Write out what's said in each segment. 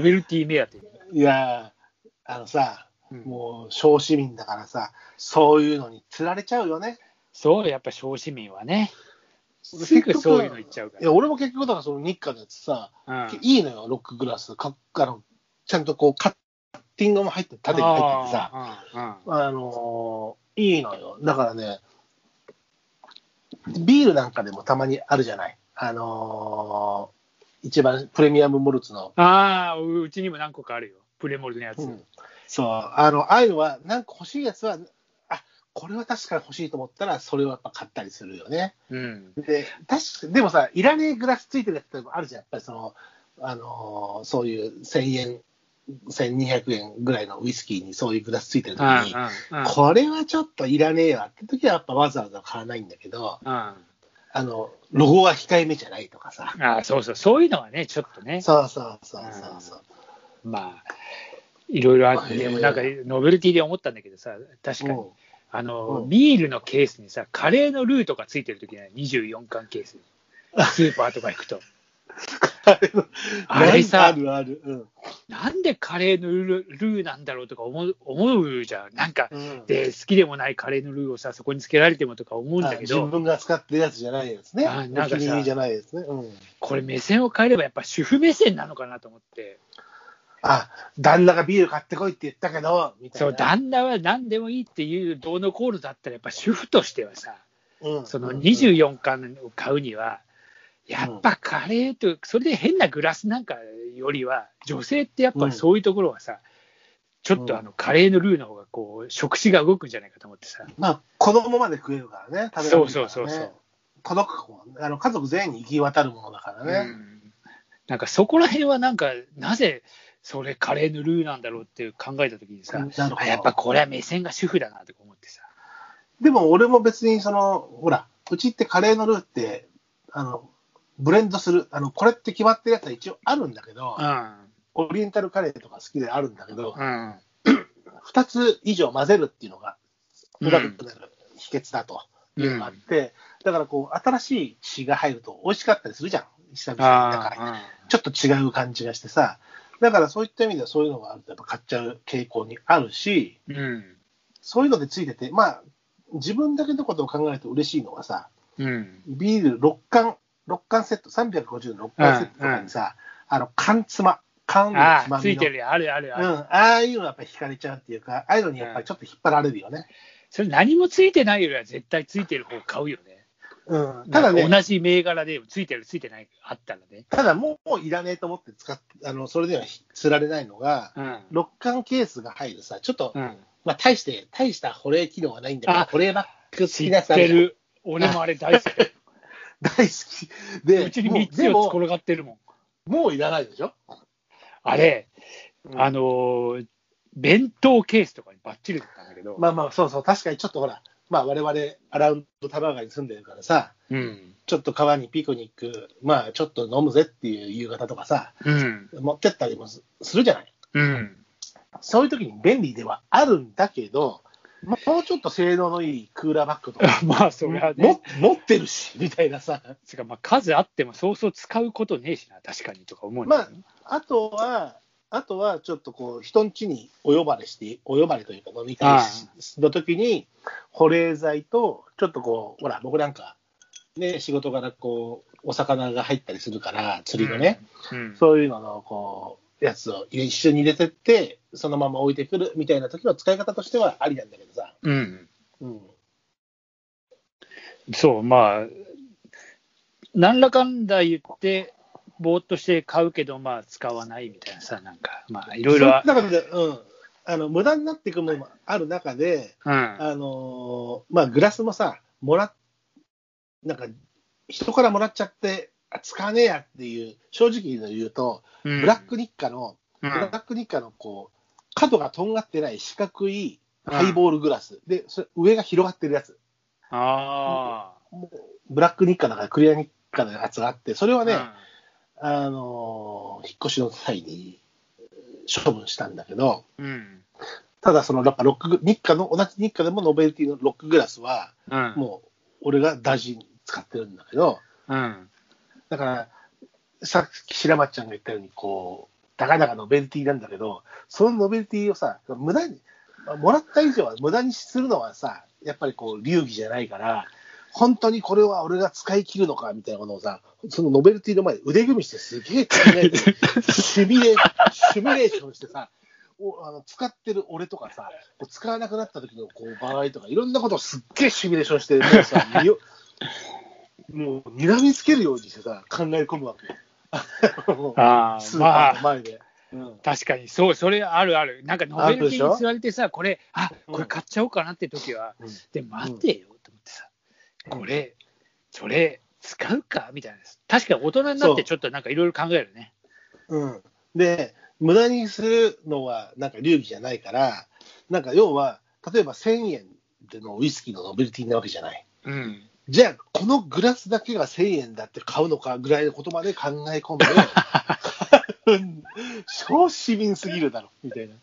ノベルティ目当てに。いやー、あのさ、うんもう小市民だからさ、そういうのに釣られちゃうよね。そう、やっぱ小市民はね。すぐそういうの言っちゃうかいや、俺も結局だからその日課のやつさ、ら。うんいいのよ、ロックグラス。かあのちゃんとこうカッティングも入って、縦に入っててさ、あうんあのーいいのよ。だからね、ビールなんかでもたまにあるじゃない。あのー一番プレミアムモルツの。あー、ううちにも何個かあるよ。プレモルのやつ。うんそう、あの、ああいうのは、なんか欲しいやつは、あ、これは確かに欲しいと思ったら、それをやっぱ買ったりするよね。うん。で、確かでもさ、いらねえグラスついてるやつもあるじゃん。やっぱりその、あのーそういう1000円、1200円ぐらいのウイスキーにそういうグラスついてる時に、うんうんこれはちょっといらねえわって時はやっぱわざわざ買わないんだけど、うんあの、ロゴが控えめじゃないとかさ。あーそうそう、そういうのはね、ちょっとね、そうそうそうそうそう。まあ、いろいろあって、もなんか、ノベルティで思ったんだけどさ、確かに、うんあの、うんビールのケースにさ、カレーのルーとかついてるときね、24缶ケース。スーパーとか行くと。あれさあるある。うん。なんでカレーのルールーなんだろうとか思う思うじゃん。なんか、うんで、好きでもないカレーのルーをさ、そこにつけられてもとか思うんだけあ自ど、分が使ってるやつじゃないやつね。あなんかさじゃないやつね。うん。これ目線を変えればやっぱ主婦目線なのかなと思って。あ、旦那がビール買ってこいって言ったけど、みたいな。そう、旦那は何でもいいっていうどうのこうのだったら、やっぱ主婦としてはさ、うんそのうん24巻を買うには、やっぱカレーと、それで変なグラスなんかよりは、女性ってやっぱそういうところはさ、ちょっとあのカレーのルーの方がこう、食指が動くんじゃないかと思ってさ。まあ、子供まで食えるからね。食べるからねそうそうそう。届くもんあの家族全員に行き渡るものだからね。うんなんかそこら辺はなんか、なぜそれカレーのルーなんだろうって考えたときにさ、あやっぱこれは目線が主婦だなとか思ってさ。でも俺も別にその、ほら、うちってカレーのルーって、あの、ブレンドする、あの、これって決まってるやつは一応あるんだけど、うん。オリエンタルカレーとか好きであるんだけど、うん。二つ以上混ぜるっていうのが、ブラックになる秘訣だというのがあって、だからこう、新しい血が入ると美味しかったりするじゃん。久々に。だから、あちょっと違う感じがしてさ、だからそういった意味ではそういうのがあるとやっぱ買っちゃう傾向にあるし、ーうん。そういうのでついてて、まあ、自分だけのことを考えると嬉しいのはさ、うん。ビール6缶、6缶セット、350の6缶セットとかにさ、あの、缶つま、缶のつまみの。ついてるよ。あるあるある。うん、ああいうのやっぱり惹かれちゃうっていうか、ああいうのにやっぱりちょっと引っ張られるよね。それ何もついてないよりは絶対ついてる方買うよね。うん。ただね、同じ銘柄でついてるついてないあったらね。ただもうもういらねえと思って使って、あの、それでは釣られないのが、うん。6缶ケースが入るさ、ちょっと、うん。まあ、大して、大した保冷機能はないんだけど、あ保冷バッグ好きなやつある。俺もあれ大好き。大好き。で、うちにもう3つで4つも、転がってるもん。もういらないでしょ、あれ、うんあのー弁当ケースとかにバッチリだったんだけど、まあまあ、そうそう、確かにちょっとほら、まあ我々、アラウンド多摩川に住んでるからさ、うん。ちょっと川にピクニック、まあちょっと飲むぜっていう夕方とかさ、うん。持ってったりもすするじゃない。うん。そういう時に便利ではあるんだけど、まあ、もうちょっと性能のいいクーラーバッグとか、まあ、それはね。も、持ってるし、みたいなさ。つうかまあ数あってもそうそう使うことねえしな、確かにとか思うんだまあ、あとは、あとはちょっとこう、人ん家にお呼ばれして、お呼ばれというか飲み会の時に、保冷剤と、ちょっとこう、ほら、僕なんか、ね、仕事柄こう、お魚が入ったりするから、釣りのね、うん。そういうのの、こう、やつを一緒に入れてって、そのまま置いてくるみたいな時の使い方としてはありなんだけどさ。うん。うん。そう、まあ、何らかんだ言って、ぼーっとして買うけど、まあ、使わないみたいなさ、なんか、まあ、いろいろは、だから、うん。あの、無駄になっていくものもある中で、うん。あのーまあ、グラスもさ、もらっ、なんか、人からもらっちゃって、あ使わねえやっていう、正直に言うと、ブブラック日課の、うんブラック日課の、こう、角がとんがってない四角いハイボールグラス。で、それ上が広がってるやつ。あもうブラック日課だからクリア日課のやつがあって、それはあ。ね、あのー引っ越しの際に処分したんだけど、うん。ただその、ロックグ、日課の、同じ日課でもノベルティのロックグラスは、うん。もう、俺が大事に使ってるんだけど、うん。だから、さっき白松ちゃんが言ったように、こう、たかだかノベルティなんだけど、そのノベルティをさ、無駄に、もらった以上は無駄にするのはさ、やっぱりこう、流儀じゃないから、本当にこれは俺が使い切るのかみたいなことをさ、そのノベルティの前で腕組みしてすげえ考えて、シミュレシミレーションしてさ、おあの使ってる俺とかさ、こう使わなくなった時のこう場合とか、いろんなことをすっげえシミュレーションして、もうさ、もう睨みつけるようにしてさ、考え込むわけよ。あースーパーの前で。うん確かに、そう、それあるある。なんかノベルティに釣られてさ、これ、あうんこれ買っちゃおうかなって時は、うんで、待てよと思ってさ、これ、それ、使うかみたいな。確かに大人になってちょっとなんかいろいろ考えるね。うん。で、無駄にするのはなんか流儀じゃないから、なんか要は、例えば1000円でのウイスキーのノベルティなわけじゃない。うん。じゃあ、このグラスだけが1000円だって買うのかぐらいのことまで考え込んで、う ん超市民すぎるだろ、みたいな。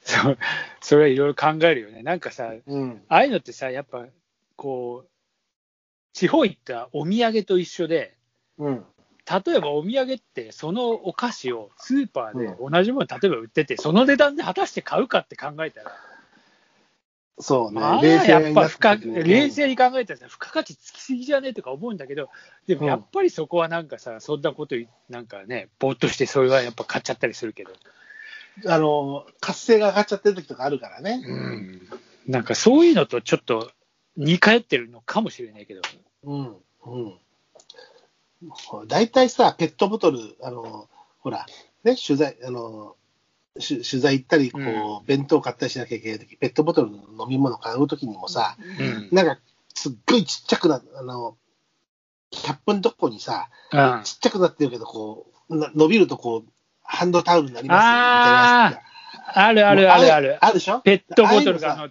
そう、それはいろいろ考えるよね。なんかさ、うん。ああいうのってさ、やっぱ、こう、地方行ったお土産と一緒で、うん。例えばお土産って、そのお菓子をスーパーで同じもの例えば売ってて、その値段で果たして買うかって考えたら、そうねまあ、。冷静やっぱ深時に冷静に考えたらさ、付加価値つきすぎじゃねえとか思うんだけど、でもやっぱりそこはなんかさ、そんなことい、なんかね、ぼーっとして、それはやっぱ買っちゃったりするけど、あの、活性が上がっちゃってる時とかあるからね。うん、なんかそういうのとちょっと似通ってるのかもしれないけど、うん。うん。大体さ、ペットボトル、あの、ほら、ね、取材、あの、し取材行ったり、こう、弁当買ったりしなきゃいけないとき、ペットボトルの飲み物買うときにもさ、うん、なんか、すっごいちっちゃくな、あの、キャップのとこにさ、うん。ちっちゃくなってるけど、こう、な伸びるとこう、ハンドタオルになりますよみたいなあるあるあるある。あるでしょ？ペットボトルが、あの、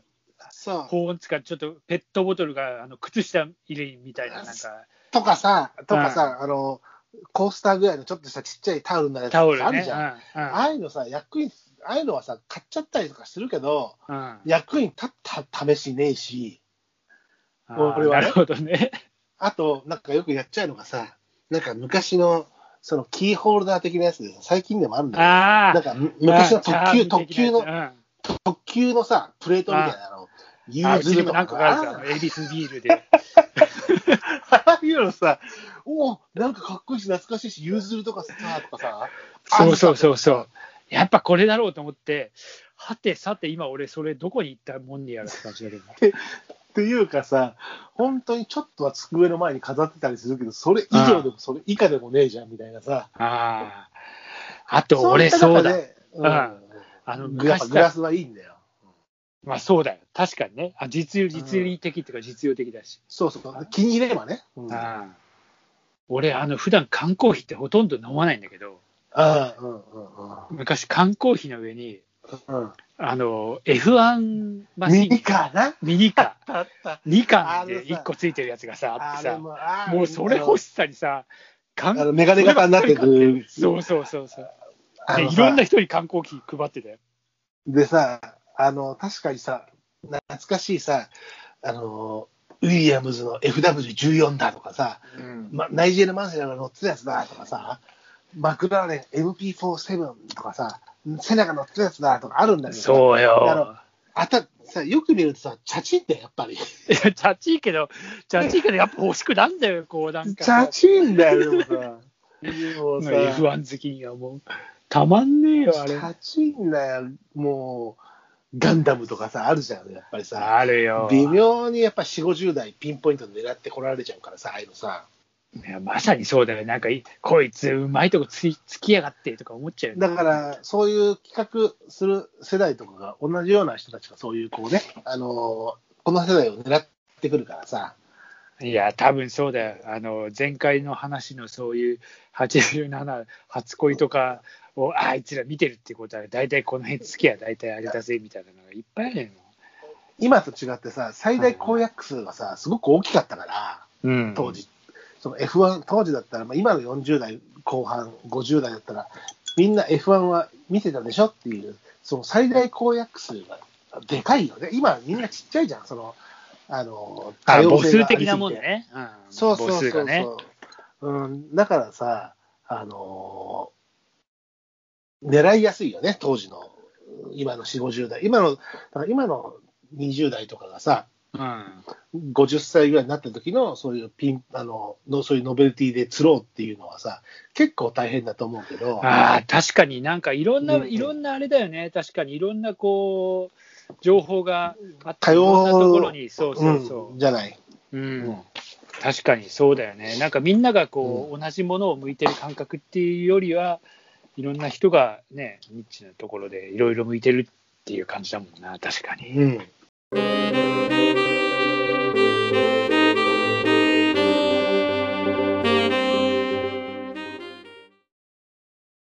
そう。保温使う、ちょっとペットボトルが、あの、靴下入れみたいな、なんか、とかさ、とかさ、あの、コースターぐらいのちょっとしたちっちゃいタオルになるやつ。あるじゃん。うんああいうのさ、役員、ああいうのはさ、買っちゃったりとかするけど、うんうん役員立った試しねえし、俺はねなるほどね。あと、なんかよくやっちゃうのがさ、なんか昔の、そのキーホルダー的なやつで、最近でもあるんだけど、ああ。なんかむ昔の特急、特急の、うん特急のさ、プレートみたいなの、ユあーズルとかうちにも何個かあるから、あエビスビールで。いうのさ、おお、なんかかっこいいし、懐かしいし、ユーズルとかさ、とかさ、そうそうそうそう。やっぱこれだろうと思って、はてさて、今俺、それどこに行ったもんにやるって感じだけど。っていうかさ、本当にちょっとは机の前に飾ってたりするけど、それ以上でもそれ以下でもねえじゃんみたいなさ。ああ。あと、俺そうだ。うん。うんあの、グラスはいいんだよ。まあそうだよ。確かにね。あ実用、実利的っていうか実用的だし。そうそう。気に入ればね。うん、あああ俺、あの、普段缶コーヒーってほとんど飲まないんだけど、あ、うんうん昔缶コーヒーの上に、うん。うん。あの、F1 マシン。ミニカーな？ミニカ。あった。2缶であのさ1個ついてるやつがさ、あってさ、も、あもうそれ欲しさにさ、缶あの、メガネ型になってくる。そうそうそうそう。いろんな人に缶コーヒー配ってたよ。でさ、あの、確かにさ、懐かしいさ、あの、ウィリアムズの FW14 だとかさ、ま、ナイジェル・マンセラが乗ってたやつだとかさ、マクラーレン MP47 とかさ、セナが乗ってたやつだとかあるんだけどさそうよ。あたさよく見るとさ、チャチンだよ、やっぱり。いや、チャチいけど、チャチいけど、やっぱ欲しくなんだよ、こうなんか。チャチンだよ、でもさ。で もさ F1 好きにはもう、たまんねえよ、あれ。チャチンだよ、もう、ガンダムとかさ、あるじゃん、やっぱりさ。あるよ。微妙にやっぱ4、50代ピンポイントで狙ってこられちゃうからさ、ああいうのさ。いやまさにそうだよ。なんかい、こいつ、うまいとこついつきやがってとか思っちゃうよね。だから、そういう企画する世代とかが同じような人たちがそういうこうね、あのーこの世代を狙ってくるからさ、いや、多分そうだよ。あの、前回の話のそういう87、初恋とかを、ああいつら見てるってことは、大体この辺つきや大体あれだぜ、みたいなのがいっぱいあるよ。今と違ってさ、最大公約数がさ、すごく大きかったから、うん当。時。その F1、当時だったら、まあ、今の40代後半、50代だったら、みんな F1 は見てたでしょっていう、その最大公約数がでかいよね。今みんなちっちゃいじゃん、その、あの、多様性がありすぎて数的なもんでね。うん、そうそうそうそう、ね。うん。だからさ、あの狙いやすいよね、当時の、今の4、50代。今の、だから今の20代とかがさ、うん。50歳ぐらいになった時の、そういうピン、あの、のそういうノベルティで釣ろうっていうのはさ、結構大変だと思うけど、ああ、確かになんかいろんな、うんいろんなあれだよね。確かにいろんなこう、情報があって、多いろんなとこ様ろに、そうそうそう。んじゃない。うんうん確かにそうだよね。なんかみんながこう、同じものを向いてる感覚っていうよりは、いろんな人がね、ニッチなところでいろいろ向いてるっていう感じだもんな、確かに。うん。